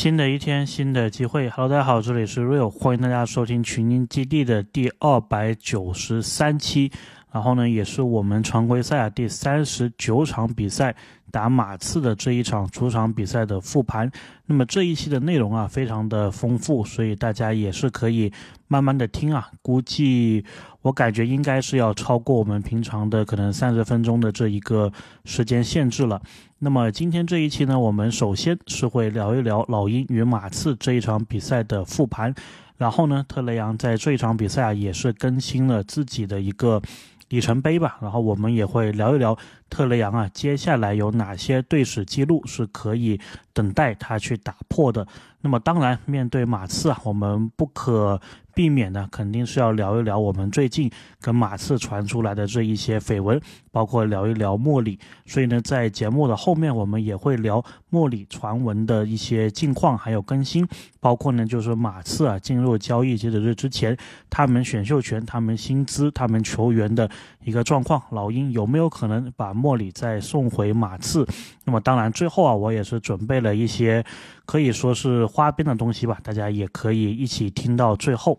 新的一天，新的机会。Hello，大家好，这里是 Real，欢迎大家收听群英基地的第二百九十三期。然后呢，也是我们常规赛啊第三十九场比赛打马刺的这一场主场比赛的复盘。那么这一期的内容啊，非常的丰富，所以大家也是可以慢慢的听啊。估计我感觉应该是要超过我们平常的可能三十分钟的这一个时间限制了。那么今天这一期呢，我们首先是会聊一聊老鹰与马刺这一场比赛的复盘。然后呢，特雷杨在这一场比赛啊，也是更新了自己的一个。里程碑吧，然后我们也会聊一聊特雷杨啊，接下来有哪些队史记录是可以等待他去打破的。那么当然，面对马刺啊，我们不可。避免呢，肯定是要聊一聊我们最近跟马刺传出来的这一些绯闻，包括聊一聊莫里。所以呢，在节目的后面，我们也会聊莫里传闻的一些近况，还有更新，包括呢，就是马刺啊进入交易截止日之前，他们选秀权、他们薪资、他们球员的一个状况。老鹰有没有可能把莫里再送回马刺？那么当然，最后啊，我也是准备了一些。可以说是花边的东西吧，大家也可以一起听到最后。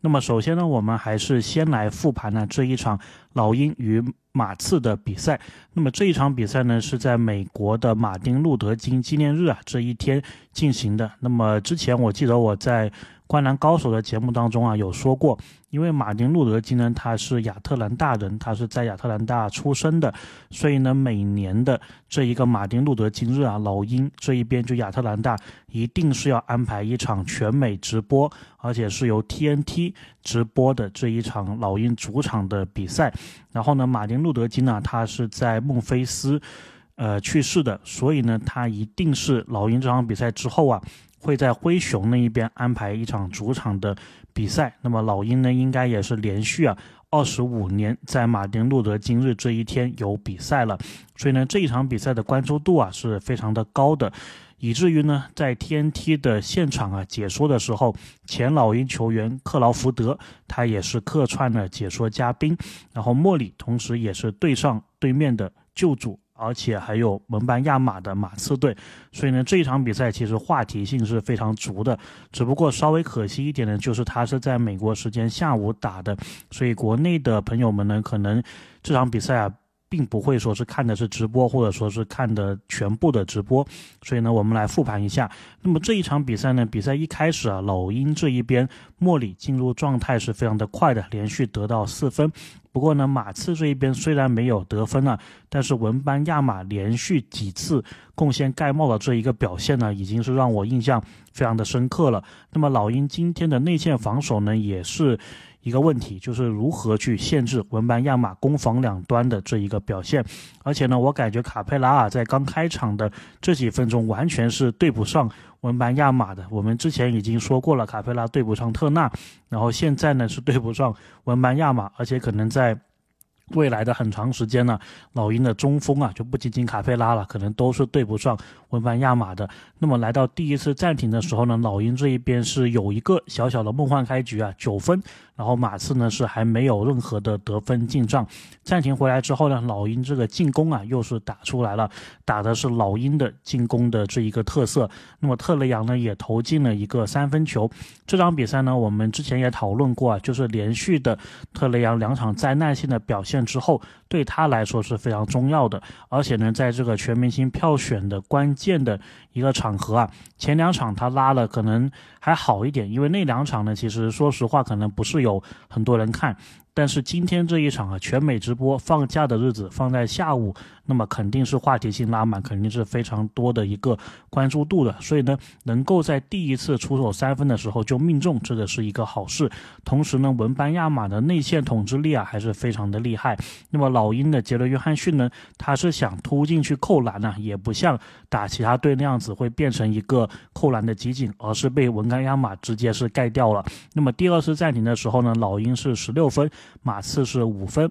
那么首先呢，我们还是先来复盘呢这一场老鹰与马刺的比赛。那么这一场比赛呢是在美国的马丁路德金纪念日啊这一天进行的。那么之前我记得我在。灌篮高手的节目当中啊，有说过，因为马丁路德金呢，他是亚特兰大人，他是在亚特兰大出生的，所以呢，每年的这一个马丁路德金日啊，老鹰这一边就亚特兰大一定是要安排一场全美直播，而且是由 TNT 直播的这一场老鹰主场的比赛。然后呢，马丁路德金呢，他是在孟菲斯，呃，去世的，所以呢，他一定是老鹰这场比赛之后啊。会在灰熊那一边安排一场主场的比赛，那么老鹰呢，应该也是连续啊二十五年在马丁路德金日这一天有比赛了，所以呢这一场比赛的关注度啊是非常的高的，以至于呢在 TNT 的现场啊解说的时候，前老鹰球员克劳福德他也是客串了解说嘉宾，然后莫里同时也是对上对面的救主。而且还有蒙班亚马的马刺队，所以呢，这一场比赛其实话题性是非常足的。只不过稍微可惜一点呢，就是它是在美国时间下午打的，所以国内的朋友们呢，可能这场比赛啊。并不会说是看的是直播，或者说是看的全部的直播，所以呢，我们来复盘一下。那么这一场比赛呢，比赛一开始啊，老鹰这一边莫里进入状态是非常的快的，连续得到四分。不过呢，马刺这一边虽然没有得分啊，但是文班亚马连续几次贡献盖帽的这一个表现呢，已经是让我印象非常的深刻了。那么老鹰今天的内线防守呢，也是。一个问题就是如何去限制文班亚马攻防两端的这一个表现，而且呢，我感觉卡佩拉啊在刚开场的这几分钟完全是对不上文班亚马的。我们之前已经说过了，卡佩拉对不上特纳，然后现在呢是对不上文班亚马，而且可能在。未来的很长时间呢，老鹰的中锋啊，就不仅仅卡佩拉了，可能都是对不上文班亚马的。那么来到第一次暂停的时候呢，老鹰这一边是有一个小小的梦幻开局啊，九分。然后马刺呢是还没有任何的得分进账。暂停回来之后呢，老鹰这个进攻啊又是打出来了，打的是老鹰的进攻的这一个特色。那么特雷杨呢也投进了一个三分球。这场比赛呢，我们之前也讨论过啊，就是连续的特雷杨两场灾难性的表现。之后对他来说是非常重要的，而且呢，在这个全明星票选的关建的一个场合啊，前两场他拉了可能还好一点，因为那两场呢，其实说实话可能不是有很多人看。但是今天这一场啊，全美直播放假的日子放在下午，那么肯定是话题性拉满，肯定是非常多的一个关注度的。所以呢，能够在第一次出手三分的时候就命中，这个是一个好事。同时呢，文班亚马的内线统治力啊还是非常的厉害。那么老鹰的杰伦约翰逊呢，他是想突进去扣篮呢，也不像打其他队那样只会变成一个扣篮的集锦，而是被文班亚马直接是盖掉了。那么第二次暂停的时候呢，老鹰是十六分。马刺是五分，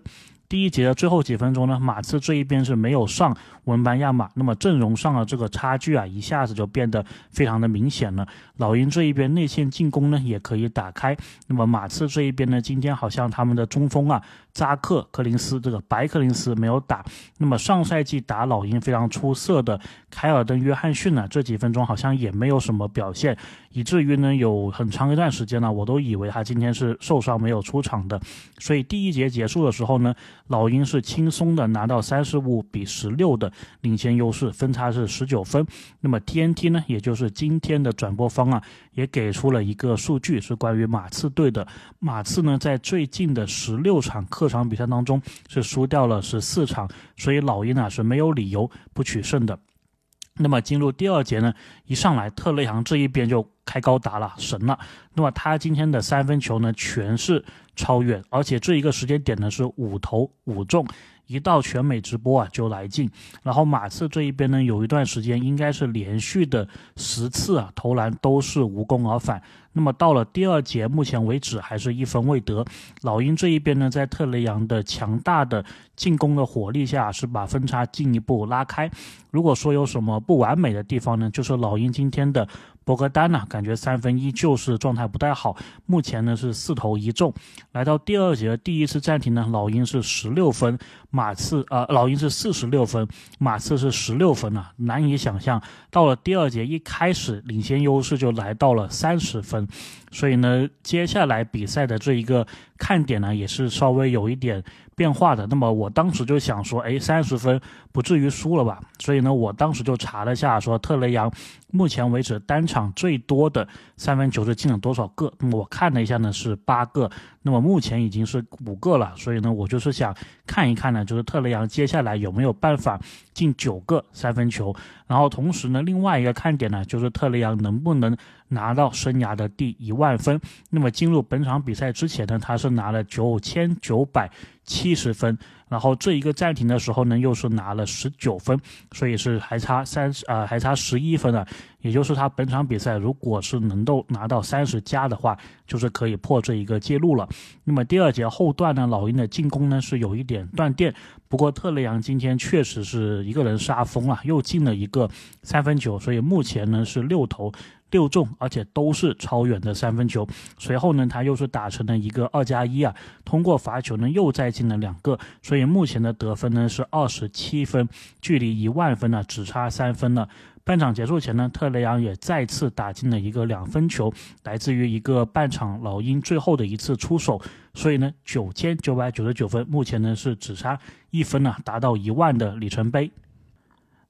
第一节的最后几分钟呢，马刺这一边是没有上文班亚马，那么阵容上的这个差距啊，一下子就变得非常的明显了。老鹰这一边内线进攻呢也可以打开，那么马刺这一边呢，今天好像他们的中锋啊，扎克·柯林斯这个白柯林斯没有打，那么上赛季打老鹰非常出色的凯尔登·约翰逊呢，这几分钟好像也没有什么表现，以至于呢有很长一段时间呢，我都以为他今天是受伤没有出场的。所以第一节结束的时候呢，老鹰是轻松的拿到三十五比十六的领先优势，分差是十九分。那么 TNT 呢，也就是今天的转播方。啊，也给出了一个数据，是关于马刺队的。马刺呢，在最近的十六场客场比赛当中，是输掉了十四场，所以老鹰啊是没有理由不取胜的。那么进入第二节呢，一上来特雷杨这一边就开高达了，神了。那么他今天的三分球呢，全是超远，而且这一个时间点呢是五投五中。一到全美直播啊就来劲，然后马刺这一边呢有一段时间应该是连续的十次啊投篮都是无功而返。那么到了第二节，目前为止还是一分未得。老鹰这一边呢，在特雷杨的强大的进攻的火力下，是把分差进一步拉开。如果说有什么不完美的地方呢，就是老鹰今天的。博格丹呢，感觉三分依旧是状态不太好，目前呢是四投一中。来到第二节第一次暂停呢，老鹰是十六分，马刺呃老鹰是四十六分，马刺是十六分啊，难以想象，到了第二节一开始领先优势就来到了三十分，time. 所以呢，接下来比赛的这一个看点呢，也是稍微有一点。变化的，那么我当时就想说，哎，三十分不至于输了吧？所以呢，我当时就查了下，说特雷杨目前为止单场最多的三分球是进了多少个？那么我看了一下呢，是八个。那么目前已经是五个了，所以呢，我就是想看一看呢，就是特雷杨接下来有没有办法进九个三分球。然后同时呢，另外一个看点呢，就是特雷杨能不能拿到生涯的第一万分。那么进入本场比赛之前呢，他是拿了九千九百七十分。然后这一个暂停的时候呢，又是拿了十九分，所以是还差三十呃还差十一分啊，也就是他本场比赛如果是能够拿到三十加的话，就是可以破这一个记录了。那么第二节后段呢，老鹰的进攻呢是有一点断电，不过特雷杨今天确实是一个人杀疯了，又进了一个三分球，所以目前呢是六投。六中，而且都是超远的三分球。随后呢，他又是打成了一个二加一啊，通过罚球呢又再进了两个，所以目前的得分呢是二十七分，距离一万分呢只差三分了。半场结束前呢，特雷杨也再次打进了一个两分球，来自于一个半场老鹰最后的一次出手，所以呢九千九百九十九分，目前呢是只差一分呢达到一万的里程碑。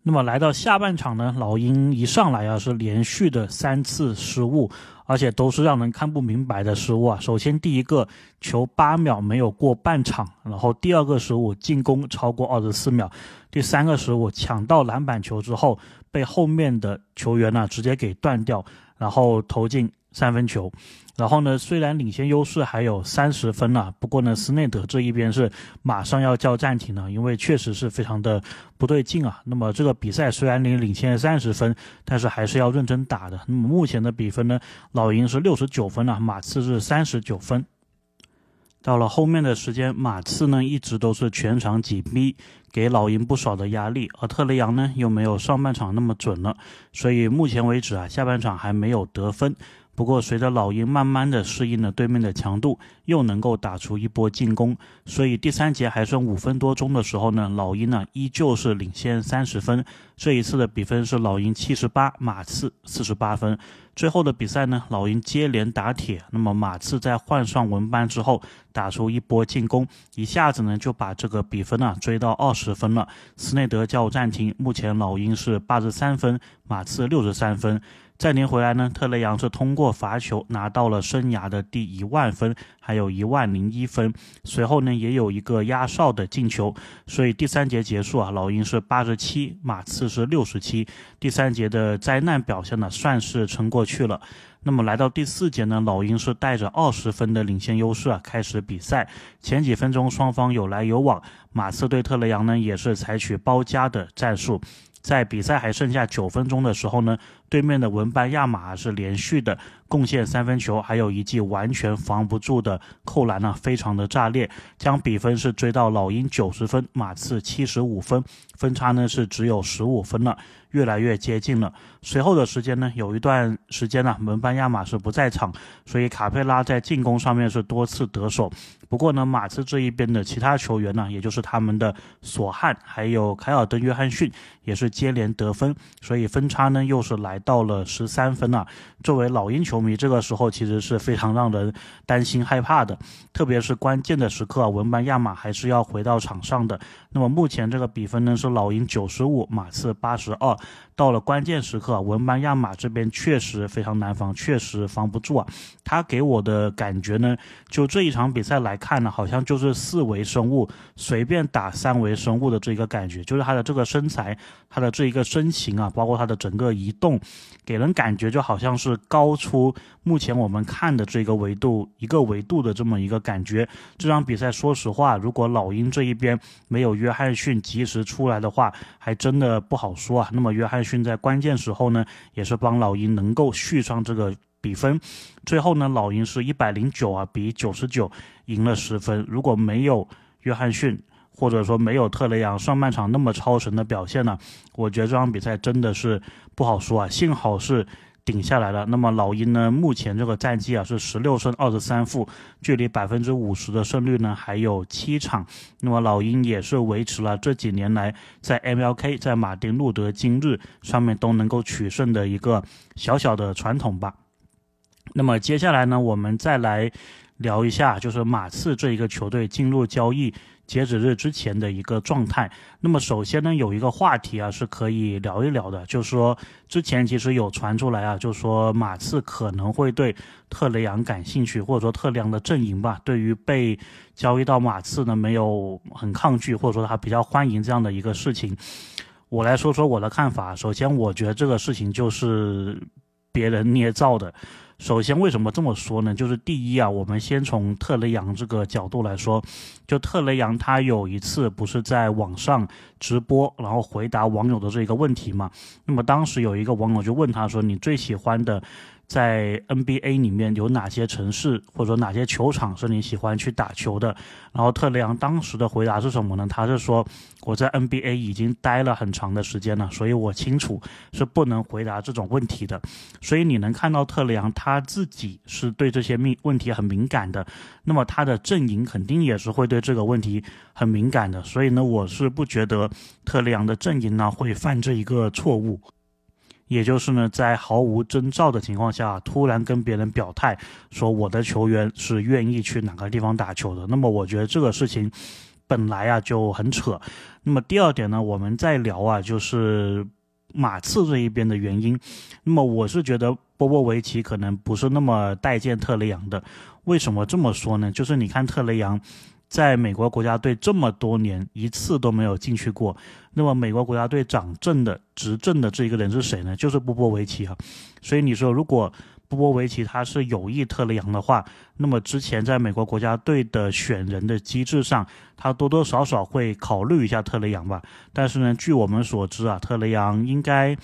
那么来到下半场呢，老鹰一上来啊是连续的三次失误，而且都是让人看不明白的失误啊。首先第一个球八秒没有过半场，然后第二个失误进攻超过二十四秒，第三个失误抢到篮板球之后被后面的球员呢直接给断掉，然后投进三分球。然后呢，虽然领先优势还有三十分了，不过呢，斯内德这一边是马上要叫暂停了，因为确实是非常的不对劲啊。那么这个比赛虽然领领先三十分，但是还是要认真打的。那么目前的比分呢，老鹰是六十九分了，马刺是三十九分。到了后面的时间，马刺呢一直都是全场紧逼，给老鹰不少的压力，而特雷杨呢又没有上半场那么准了，所以目前为止啊，下半场还没有得分。不过，随着老鹰慢慢的适应了对面的强度，又能够打出一波进攻，所以第三节还剩五分多钟的时候呢，老鹰呢依旧是领先三十分。这一次的比分是老鹰七十八，马刺四十八分。最后的比赛呢，老鹰接连打铁，那么马刺在换上文班之后，打出一波进攻，一下子呢就把这个比分呢追到二十分了。斯内德叫暂停，目前老鹰是八十三分，马刺六十三分。暂停回来呢，特雷杨是通过罚球拿到了生涯的第一万分，还有一万零一分。随后呢，也有一个压哨的进球，所以第三节结束啊，老鹰是八十七，马刺是六十七。第三节的灾难表现呢，算是撑过去了。那么来到第四节呢，老鹰是带着二十分的领先优势啊，开始比赛。前几分钟双方有来有往，马刺对特雷杨呢也是采取包夹的战术。在比赛还剩下九分钟的时候呢，对面的文班亚马是连续的贡献三分球，还有一记完全防不住的扣篮呢，非常的炸裂，将比分是追到老鹰九十分，马刺七十五分，分差呢是只有十五分了。越来越接近了。随后的时间呢，有一段时间呢，门班亚马是不在场，所以卡佩拉在进攻上面是多次得手。不过呢，马刺这一边的其他球员呢，也就是他们的索汉还有凯尔登·约翰逊也是接连得分，所以分差呢又是来到了十三分了。作为老鹰球迷，这个时候其实是非常让人担心害怕的，特别是关键的时刻，文班亚马还是要回到场上的。那么目前这个比分呢是老鹰九十五，马刺八十二。到了关键时刻，文班亚马这边确实非常难防，确实防不住啊。他给我的感觉呢，就这一场比赛来看呢，好像就是四维生物随便打三维生物的这个感觉，就是他的这个身材，他的这一个身形啊，包括他的整个移动，给人感觉就好像是高出目前我们看的这个维度一个维度的这么一个感觉。这场比赛，说实话，如果老鹰这一边没有约翰逊及时出来的话，还真的不好说啊。那么约翰逊。在关键时候呢，也是帮老鹰能够续上这个比分。最后呢，老鹰是一百零九啊，比九十九赢了十分。如果没有约翰逊，或者说没有特雷杨上半场那么超神的表现呢，我觉得这场比赛真的是不好说啊。幸好是。顶下来了。那么老鹰呢？目前这个战绩啊是十六胜二十三负，距离百分之五十的胜率呢还有七场。那么老鹰也是维持了这几年来在 MLK 在马丁路德今日上面都能够取胜的一个小小的传统吧。那么接下来呢，我们再来聊一下，就是马刺这一个球队进入交易。截止日之前的一个状态。那么首先呢，有一个话题啊是可以聊一聊的，就是说之前其实有传出来啊，就是说马刺可能会对特雷杨感兴趣，或者说特雷杨的阵营吧，对于被交易到马刺呢没有很抗拒，或者说他比较欢迎这样的一个事情。我来说说我的看法。首先，我觉得这个事情就是别人捏造的。首先，为什么这么说呢？就是第一啊，我们先从特雷杨这个角度来说，就特雷杨他有一次不是在网上直播，然后回答网友的这一个问题嘛？那么当时有一个网友就问他说：“你最喜欢的？”在 NBA 里面有哪些城市或者哪些球场是你喜欢去打球的？然后特雷杨当时的回答是什么呢？他是说我在 NBA 已经待了很长的时间了，所以我清楚是不能回答这种问题的。所以你能看到特雷杨他自己是对这些命问题很敏感的，那么他的阵营肯定也是会对这个问题很敏感的。所以呢，我是不觉得特雷杨的阵营呢会犯这一个错误。也就是呢，在毫无征兆的情况下，突然跟别人表态说我的球员是愿意去哪个地方打球的。那么，我觉得这个事情本来啊就很扯。那么第二点呢，我们再聊啊，就是马刺这一边的原因。那么我是觉得波波维奇可能不是那么待见特雷杨的。为什么这么说呢？就是你看特雷杨。在美国国家队这么多年，一次都没有进去过。那么，美国国家队掌政的、执政的这一个人是谁呢？就是波波维奇哈。所以你说，如果波波维奇他是有意特雷杨的话，那么之前在美国国家队的选人的机制上，他多多少少会考虑一下特雷杨吧。但是呢，据我们所知啊，特雷杨应该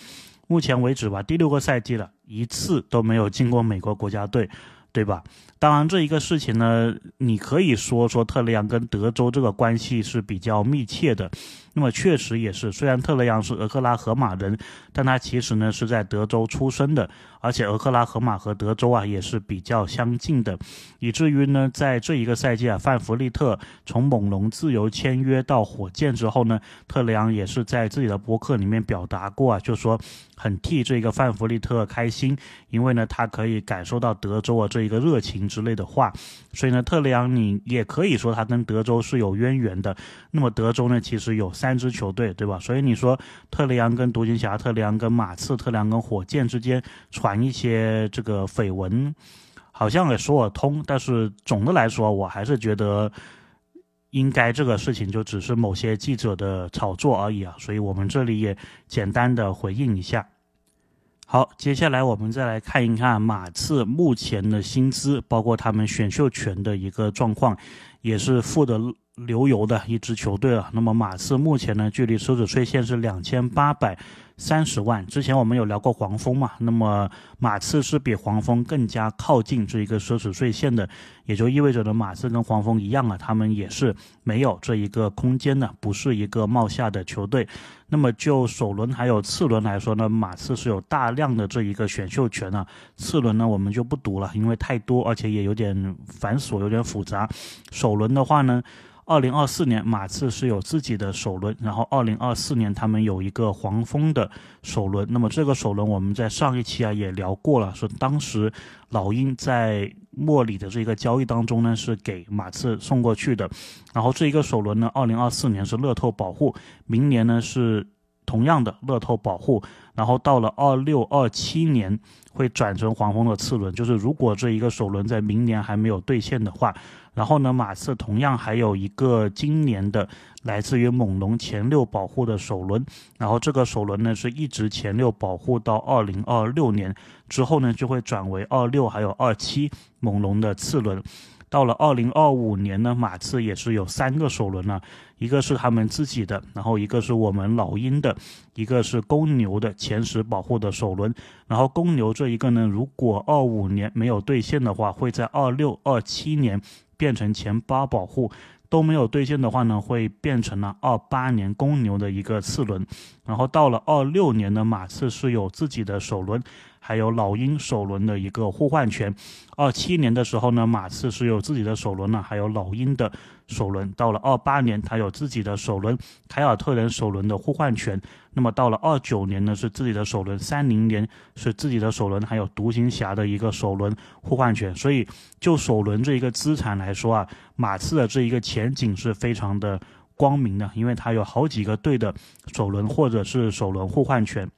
目前为止吧，第六个赛季了，一次都没有进过美国国家队。对吧？当然，这一个事情呢，你可以说说特雷杨跟德州这个关系是比较密切的。那么确实也是，虽然特雷杨是俄克拉荷马人，但他其实呢是在德州出生的，而且俄克拉荷马和德州啊也是比较相近的，以至于呢在这一个赛季啊，范弗利特从猛龙自由签约到火箭之后呢，特雷杨也是在自己的博客里面表达过啊，就说很替这个范弗利特开心，因为呢他可以感受到德州啊这一个热情之类的话，所以呢特雷杨你也可以说他跟德州是有渊源的。那么德州呢其实有三。三支球队，对吧？所以你说特雷杨跟独行侠、特雷杨跟马刺、特雷杨跟火箭之间传一些这个绯闻，好像也说得通。但是总的来说，我还是觉得应该这个事情就只是某些记者的炒作而已啊。所以我们这里也简单的回应一下。好，接下来我们再来看一看马刺目前的薪资，包括他们选秀权的一个状况，也是负的。流油的一支球队了。那么马刺目前呢，距离奢侈税线是两千八百。三十万，之前我们有聊过黄蜂嘛？那么马刺是比黄蜂更加靠近这一个奢侈税线的，也就意味着呢，马刺跟黄蜂一样啊，他们也是没有这一个空间的，不是一个冒下的球队。那么就首轮还有次轮来说呢，马刺是有大量的这一个选秀权啊。次轮呢，我们就不读了，因为太多，而且也有点繁琐，有点复杂。首轮的话呢。二零二四年，马刺是有自己的首轮，然后二零二四年他们有一个黄蜂的首轮。那么这个首轮我们在上一期啊也聊过了，说当时老鹰在莫里的这个交易当中呢是给马刺送过去的。然后这一个首轮呢，二零二四年是乐透保护，明年呢是同样的乐透保护，然后到了二六二七年会转成黄蜂的次轮。就是如果这一个首轮在明年还没有兑现的话。然后呢，马刺同样还有一个今年的来自于猛龙前六保护的首轮，然后这个首轮呢是一直前六保护到二零二六年之后呢就会转为二六还有二七猛龙的次轮。到了二零二五年呢，马刺也是有三个首轮了，一个是他们自己的，然后一个是我们老鹰的，一个是公牛的前十保护的首轮。然后公牛这一个呢，如果二五年没有兑现的话，会在二六二七年。变成前八保护都没有兑现的话呢，会变成了二八年公牛的一个次轮，然后到了二六年的马刺是有自己的首轮，还有老鹰首轮的一个互换权。二七年的时候呢，马刺是有自己的首轮了，还有老鹰的。首轮到了二八年，他有自己的首轮凯尔特人首轮的互换权。那么到了二九年呢，是自己的首轮；三零年是自己的首轮，还有独行侠的一个首轮互换权。所以就首轮这一个资产来说啊，马刺的这一个前景是非常的光明的，因为它有好几个队的首轮或者是首轮互换权。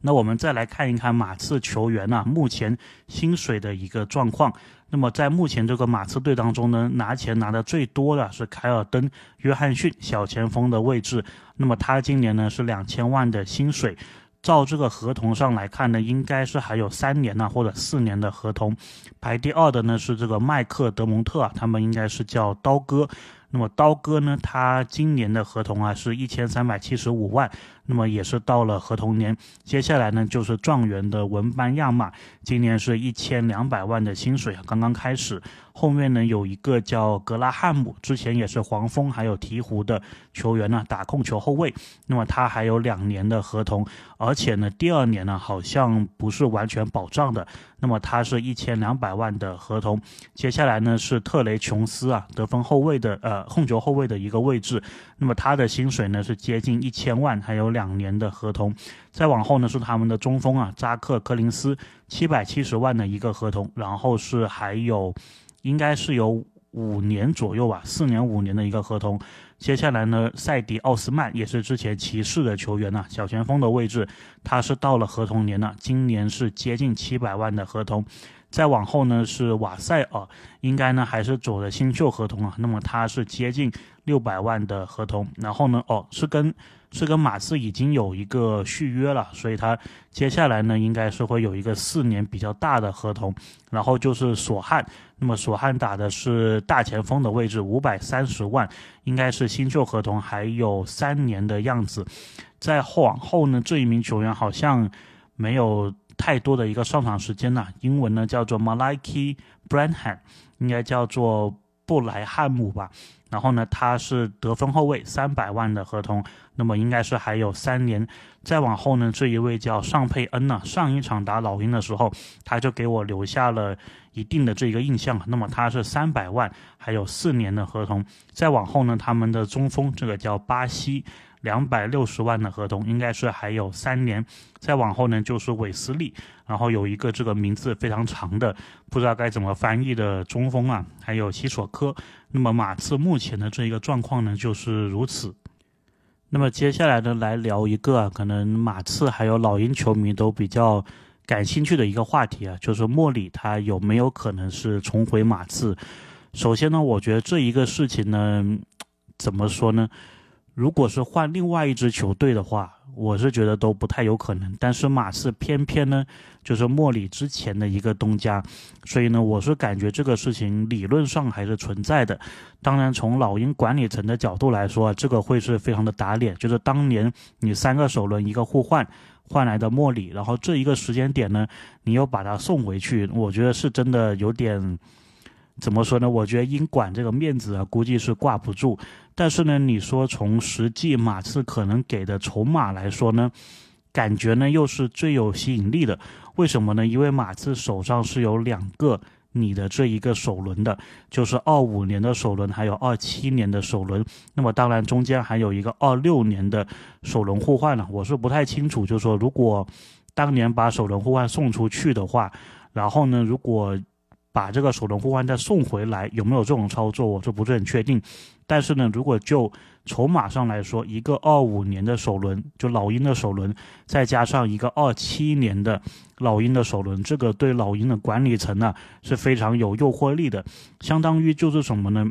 那我们再来看一看马刺球员呐，目前薪水的一个状况。那么在目前这个马刺队当中呢，拿钱拿的最多的是凯尔登·约翰逊小前锋的位置。那么他今年呢是两千万的薪水，照这个合同上来看呢，应该是还有三年呢或者四年的合同。排第二的呢是这个麦克德蒙特啊，他们应该是叫刀哥。那么刀哥呢？他今年的合同啊是一千三百七十五万，那么也是到了合同年。接下来呢就是状元的文班亚马，今年是一千两百万的薪水，刚刚开始。后面呢有一个叫格拉汉姆，之前也是黄蜂还有鹈鹕的球员呢，打控球后卫。那么他还有两年的合同，而且呢第二年呢好像不是完全保障的。那么他是一千两百万的合同。接下来呢是特雷琼斯啊，得分后卫的呃控球后卫的一个位置。那么他的薪水呢是接近一千万，还有两年的合同。再往后呢是他们的中锋啊扎克柯林斯，七百七十万的一个合同。然后是还有。应该是有五年左右吧，四年五年的一个合同。接下来呢，塞迪奥斯曼也是之前骑士的球员呐，小前锋的位置，他是到了合同年了，今年是接近七百万的合同。再往后呢是瓦塞尔，应该呢还是走的新秀合同啊，那么他是接近六百万的合同。然后呢，哦，是跟。是跟马刺已经有一个续约了，所以他接下来呢应该是会有一个四年比较大的合同。然后就是索汉，那么索汉打的是大前锋的位置，五百三十万，应该是新秀合同，还有三年的样子。再往后呢，这一名球员好像没有太多的一个上场时间了，英文呢叫做 Malaki Branham，应该叫做布莱汉姆吧。然后呢，他是得分后卫，三百万的合同，那么应该是还有三年。再往后呢，这一位叫尚佩恩呢，上一场打老鹰的时候，他就给我留下了一定的这个印象。那么他是三百万，还有四年的合同。再往后呢，他们的中锋这个叫巴西。两百六十万的合同应该是还有三年，再往后呢就是韦斯利，然后有一个这个名字非常长的，不知道该怎么翻译的中锋啊，还有西索科。那么马刺目前的这一个状况呢就是如此。那么接下来呢来聊一个可能马刺还有老鹰球迷都比较感兴趣的一个话题啊，就是莫里他有没有可能是重回马刺？首先呢，我觉得这一个事情呢，怎么说呢？如果是换另外一支球队的话，我是觉得都不太有可能。但是马刺偏偏呢，就是莫里之前的一个东家，所以呢，我是感觉这个事情理论上还是存在的。当然，从老鹰管理层的角度来说，这个会是非常的打脸。就是当年你三个首轮一个互换换来的莫里，然后这一个时间点呢，你又把他送回去，我觉得是真的有点。怎么说呢？我觉得英管这个面子啊，估计是挂不住。但是呢，你说从实际马刺可能给的筹码来说呢，感觉呢又是最有吸引力的。为什么呢？因为马刺手上是有两个你的这一个首轮的，就是二五年的首轮，还有二七年的首轮。那么当然中间还有一个二六年的首轮互换了。我是不太清楚，就是说如果当年把首轮互换送出去的话，然后呢，如果把这个首轮互换再送回来，有没有这种操作，我就不是很确定。但是呢，如果就筹码上来说，一个二五年的首轮，就老鹰的首轮，再加上一个二七年的老鹰的首轮，这个对老鹰的管理层呢是非常有诱惑力的。相当于就是什么呢？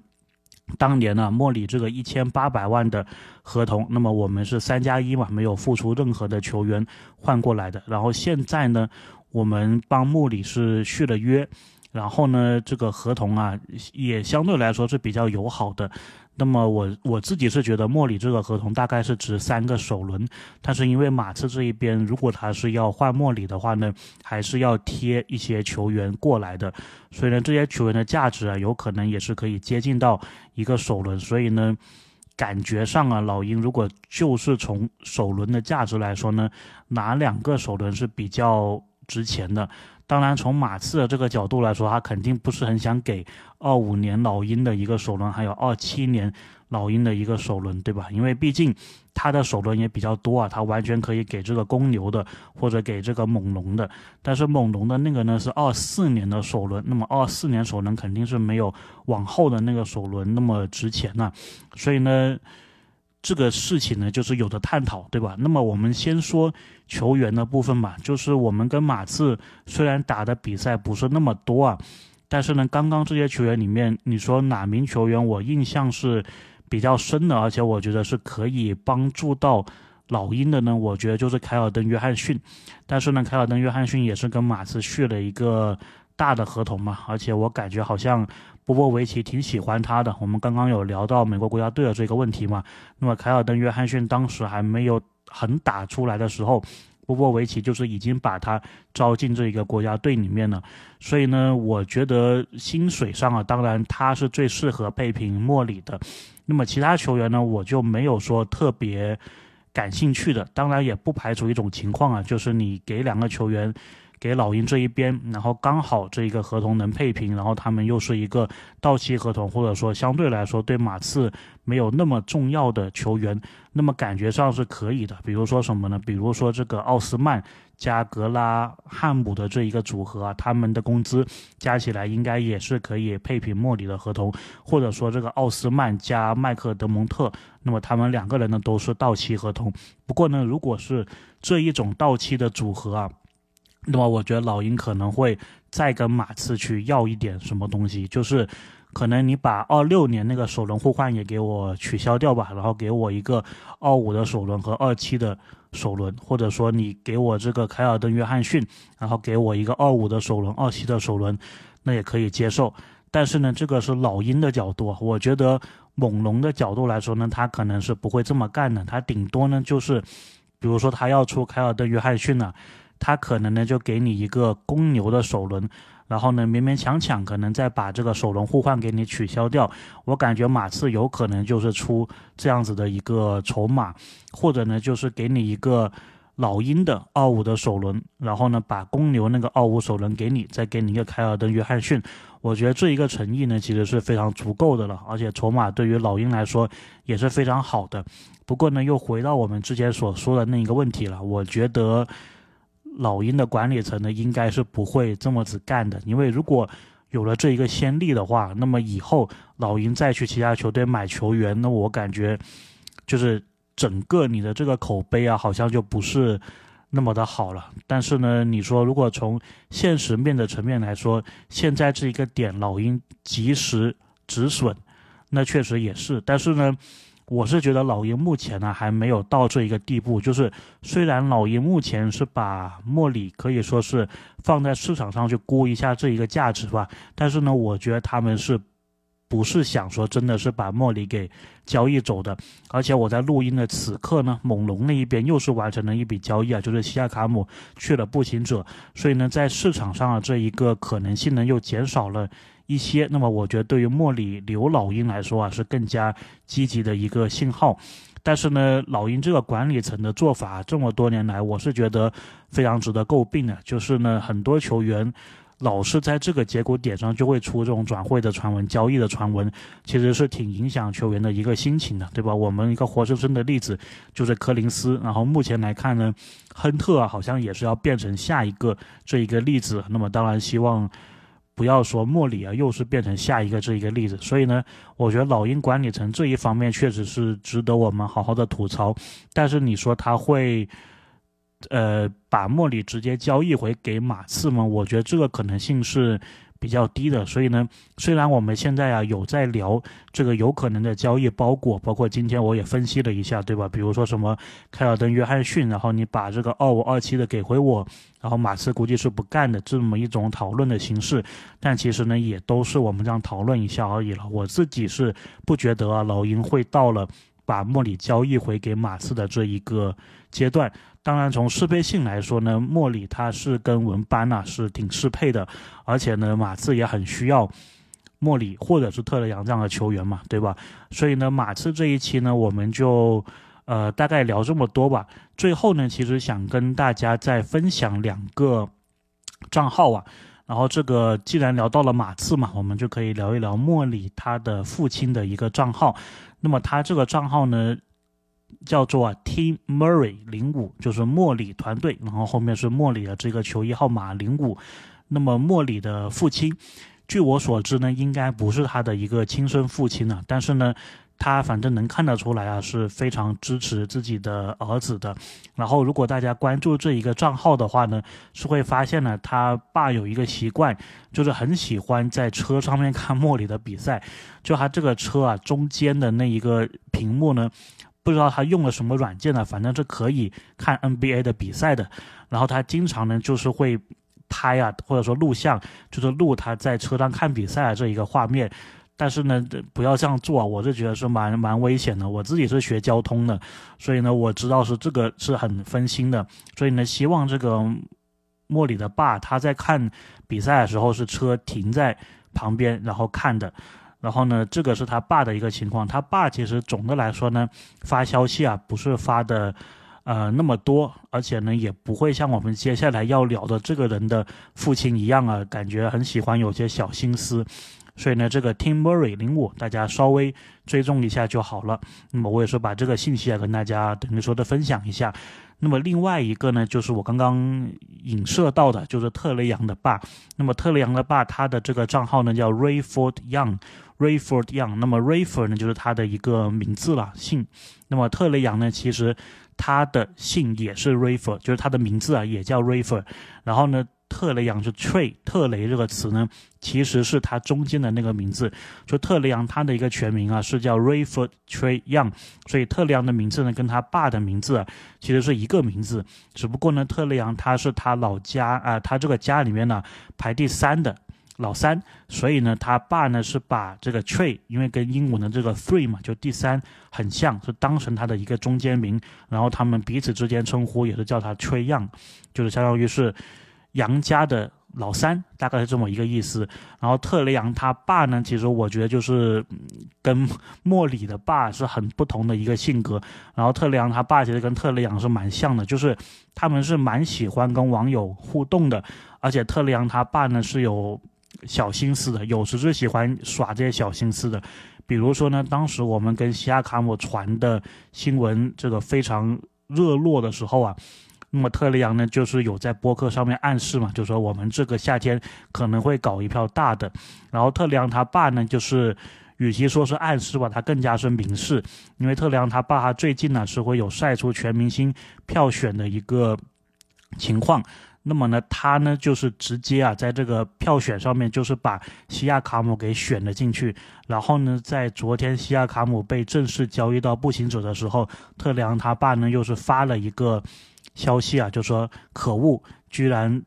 当年呢，莫里这个一千八百万的合同，那么我们是三加一嘛，没有付出任何的球员换过来的。然后现在呢，我们帮莫里是续了约。然后呢，这个合同啊，也相对来说是比较友好的。那么我我自己是觉得莫里这个合同大概是值三个首轮，但是因为马刺这一边如果他是要换莫里的话呢，还是要贴一些球员过来的，所以呢，这些球员的价值啊，有可能也是可以接近到一个首轮。所以呢，感觉上啊，老鹰如果就是从首轮的价值来说呢，哪两个首轮是比较值钱的？当然，从马刺的这个角度来说，他肯定不是很想给二五年老鹰的一个首轮，还有二七年老鹰的一个首轮，对吧？因为毕竟他的首轮也比较多啊，他完全可以给这个公牛的，或者给这个猛龙的。但是猛龙的那个呢是二四年的首轮，那么二四年首轮肯定是没有往后的那个首轮那么值钱呐，所以呢。这个事情呢，就是有的探讨，对吧？那么我们先说球员的部分吧。就是我们跟马刺虽然打的比赛不是那么多啊，但是呢，刚刚这些球员里面，你说哪名球员我印象是比较深的，而且我觉得是可以帮助到老鹰的呢？我觉得就是凯尔登·约翰逊。但是呢，凯尔登·约翰逊也是跟马刺续了一个大的合同嘛，而且我感觉好像。波波维奇挺喜欢他的，我们刚刚有聊到美国国家队的这个问题嘛？那么凯尔登·约翰逊当时还没有很打出来的时候，波波维奇就是已经把他招进这一个国家队里面了。所以呢，我觉得薪水上啊，当然他是最适合配平莫里的。那么其他球员呢，我就没有说特别感兴趣的。当然也不排除一种情况啊，就是你给两个球员。给老鹰这一边，然后刚好这一个合同能配平，然后他们又是一个到期合同，或者说相对来说对马刺没有那么重要的球员，那么感觉上是可以的。比如说什么呢？比如说这个奥斯曼加格拉汉姆的这一个组合啊，他们的工资加起来应该也是可以配平莫里的合同，或者说这个奥斯曼加麦克德蒙特，那么他们两个人呢都是到期合同。不过呢，如果是这一种到期的组合啊。那么我觉得老鹰可能会再跟马刺去要一点什么东西，就是可能你把二六年那个首轮互换也给我取消掉吧，然后给我一个二五的首轮和二七的首轮，或者说你给我这个凯尔登·约翰逊，然后给我一个二五的首轮、二七的首轮，那也可以接受。但是呢，这个是老鹰的角度，我觉得猛龙的角度来说呢，他可能是不会这么干的，他顶多呢就是，比如说他要出凯尔登·约翰逊了。他可能呢就给你一个公牛的首轮，然后呢勉勉强强可能再把这个首轮互换给你取消掉。我感觉马刺有可能就是出这样子的一个筹码，或者呢就是给你一个老鹰的二五的首轮，然后呢把公牛那个二五首轮给你，再给你一个凯尔登·约翰逊。我觉得这一个诚意呢其实是非常足够的了，而且筹码对于老鹰来说也是非常好的。不过呢又回到我们之前所说的那一个问题了，我觉得。老鹰的管理层呢，应该是不会这么子干的，因为如果有了这一个先例的话，那么以后老鹰再去其他球队买球员，那我感觉就是整个你的这个口碑啊，好像就不是那么的好了。但是呢，你说如果从现实面的层面来说，现在这一个点老鹰及时止损，那确实也是。但是呢。我是觉得老鹰目前呢还没有到这一个地步，就是虽然老鹰目前是把莫里可以说是放在市场上去估一下这一个价值吧，但是呢，我觉得他们是。不是想说真的是把莫里给交易走的，而且我在录音的此刻呢，猛龙那一边又是完成了一笔交易啊，就是西亚卡姆去了步行者，所以呢，在市场上的这一个可能性呢又减少了一些。那么我觉得对于莫里留老鹰来说啊是更加积极的一个信号，但是呢，老鹰这个管理层的做法这么多年来，我是觉得非常值得诟病的，就是呢很多球员。老是在这个节骨点上就会出这种转会的传闻、交易的传闻，其实是挺影响球员的一个心情的，对吧？我们一个活生生的例子就是柯林斯，然后目前来看呢，亨特啊好像也是要变成下一个这一个例子。那么当然希望不要说莫里啊又是变成下一个这一个例子。所以呢，我觉得老鹰管理层这一方面确实是值得我们好好的吐槽。但是你说他会？呃，把莫里直接交易回给马刺吗？我觉得这个可能性是比较低的。所以呢，虽然我们现在啊有在聊这个有可能的交易包裹，包括今天我也分析了一下，对吧？比如说什么凯尔登、约翰逊，然后你把这个二五二七的给回我，然后马刺估计是不干的这么一种讨论的形式。但其实呢，也都是我们这样讨论一下而已了。我自己是不觉得啊，老鹰会到了把莫里交易回给马刺的这一个阶段。当然，从适配性来说呢，莫里他是跟文班呐是挺适配的，而且呢，马刺也很需要莫里或者是特雷杨这样的球员嘛，对吧？所以呢，马刺这一期呢，我们就呃大概聊这么多吧。最后呢，其实想跟大家再分享两个账号啊，然后这个既然聊到了马刺嘛，我们就可以聊一聊莫里他的父亲的一个账号。那么他这个账号呢？叫做 Team Murray 零五，就是莫里团队，然后后面是莫里的这个球衣号码零五。那么莫里的父亲，据我所知呢，应该不是他的一个亲生父亲啊，但是呢，他反正能看得出来啊，是非常支持自己的儿子的。然后如果大家关注这一个账号的话呢，是会发现呢，他爸有一个习惯，就是很喜欢在车上面看莫里的比赛。就他这个车啊，中间的那一个屏幕呢。不知道他用了什么软件呢？反正是可以看 NBA 的比赛的。然后他经常呢就是会拍啊，或者说录像，就是录他在车上看比赛这一个画面。但是呢，不要这样做啊！我是觉得是蛮蛮危险的。我自己是学交通的，所以呢我知道是这个是很分心的。所以呢，希望这个莫里的爸他在看比赛的时候是车停在旁边然后看的。然后呢，这个是他爸的一个情况。他爸其实总的来说呢，发消息啊不是发的，呃那么多，而且呢也不会像我们接下来要聊的这个人的父亲一样啊，感觉很喜欢有些小心思。所以呢，这个 Tim Murray 零五，大家稍微追踪一下就好了。那么我也说把这个信息啊跟大家等于说的分享一下。那么另外一个呢，就是我刚刚影射到的，就是特雷杨的爸。那么特雷杨的爸，他的这个账号呢叫 Rayford Young。Rayford Young，那么 Rayford 呢就是他的一个名字了，姓。那么特雷杨呢，其实他的姓也是 Rayford，就是他的名字啊也叫 Rayford。然后呢，特雷杨是 Trey，特雷这个词呢，其实是他中间的那个名字。就特雷杨他的一个全名啊是叫 Rayford Trey Young，所以特雷杨的名字呢跟他爸的名字啊其实是一个名字，只不过呢特雷杨他是他老家啊，他这个家里面呢排第三的。老三，所以呢，他爸呢是把这个 tree，因为跟英文的这个 three 嘛，就第三很像，是当成他的一个中间名，然后他们彼此之间称呼也是叫他 tree young，就是相当于是杨家的老三，大概是这么一个意思。然后特雷杨他爸呢，其实我觉得就是跟莫里的爸是很不同的一个性格。然后特雷杨他爸其实跟特雷杨是蛮像的，就是他们是蛮喜欢跟网友互动的，而且特雷杨他爸呢是有。小心思的，有时是喜欢耍这些小心思的，比如说呢，当时我们跟西亚卡姆传的新闻这个非常热络的时候啊，那么特雷杨呢就是有在播客上面暗示嘛，就说我们这个夏天可能会搞一票大的，然后特雷杨他爸呢就是与其说是暗示吧，他更加是明示，因为特雷杨他爸他最近呢是会有晒出全明星票选的一个情况。那么呢，他呢就是直接啊，在这个票选上面就是把西亚卡姆给选了进去。然后呢，在昨天西亚卡姆被正式交易到步行者的时候，特雷昂他爸呢又是发了一个消息啊，就说可恶，居然。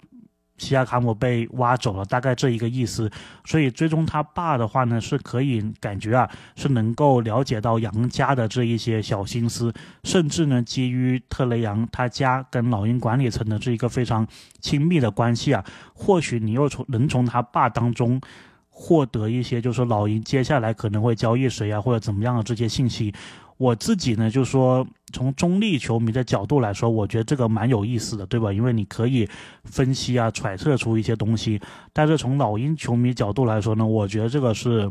西亚卡姆被挖走了，大概这一个意思。所以追踪他爸的话呢，是可以感觉啊，是能够了解到杨家的这一些小心思，甚至呢，基于特雷杨他家跟老鹰管理层的这一个非常亲密的关系啊，或许你又从能从他爸当中获得一些，就是老鹰接下来可能会交易谁啊，或者怎么样的这些信息。我自己呢，就说从中立球迷的角度来说，我觉得这个蛮有意思的，对吧？因为你可以分析啊、揣测出一些东西。但是从老鹰球迷角度来说呢，我觉得这个是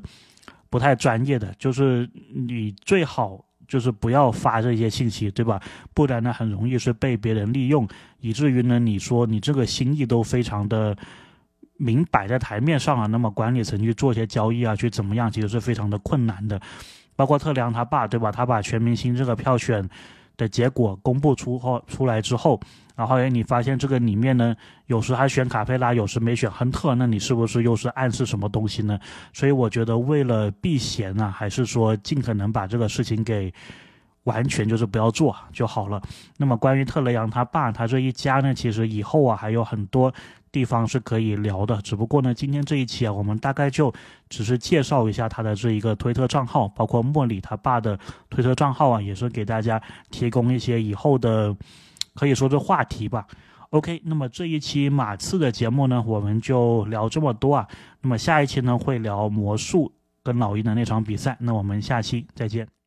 不太专业的。就是你最好就是不要发这些信息，对吧？不然呢，很容易是被别人利用，以至于呢，你说你这个心意都非常的明摆在台面上啊，那么管理层去做一些交易啊，去怎么样，其实是非常的困难的。包括特梁他爸，对吧？他把全明星这个票选的结果公布出后出来之后，然后哎，你发现这个里面呢，有时还选卡佩拉，有时没选亨特，那你是不是又是暗示什么东西呢？所以我觉得为了避嫌啊，还是说尽可能把这个事情给完全就是不要做就好了。那么关于特雷杨他爸他这一家呢，其实以后啊还有很多。地方是可以聊的，只不过呢，今天这一期啊，我们大概就只是介绍一下他的这一个推特账号，包括莫里他爸的推特账号啊，也是给大家提供一些以后的可以说是话题吧。OK，那么这一期马刺的节目呢，我们就聊这么多啊。那么下一期呢，会聊魔术跟老鹰的那场比赛。那我们下期再见。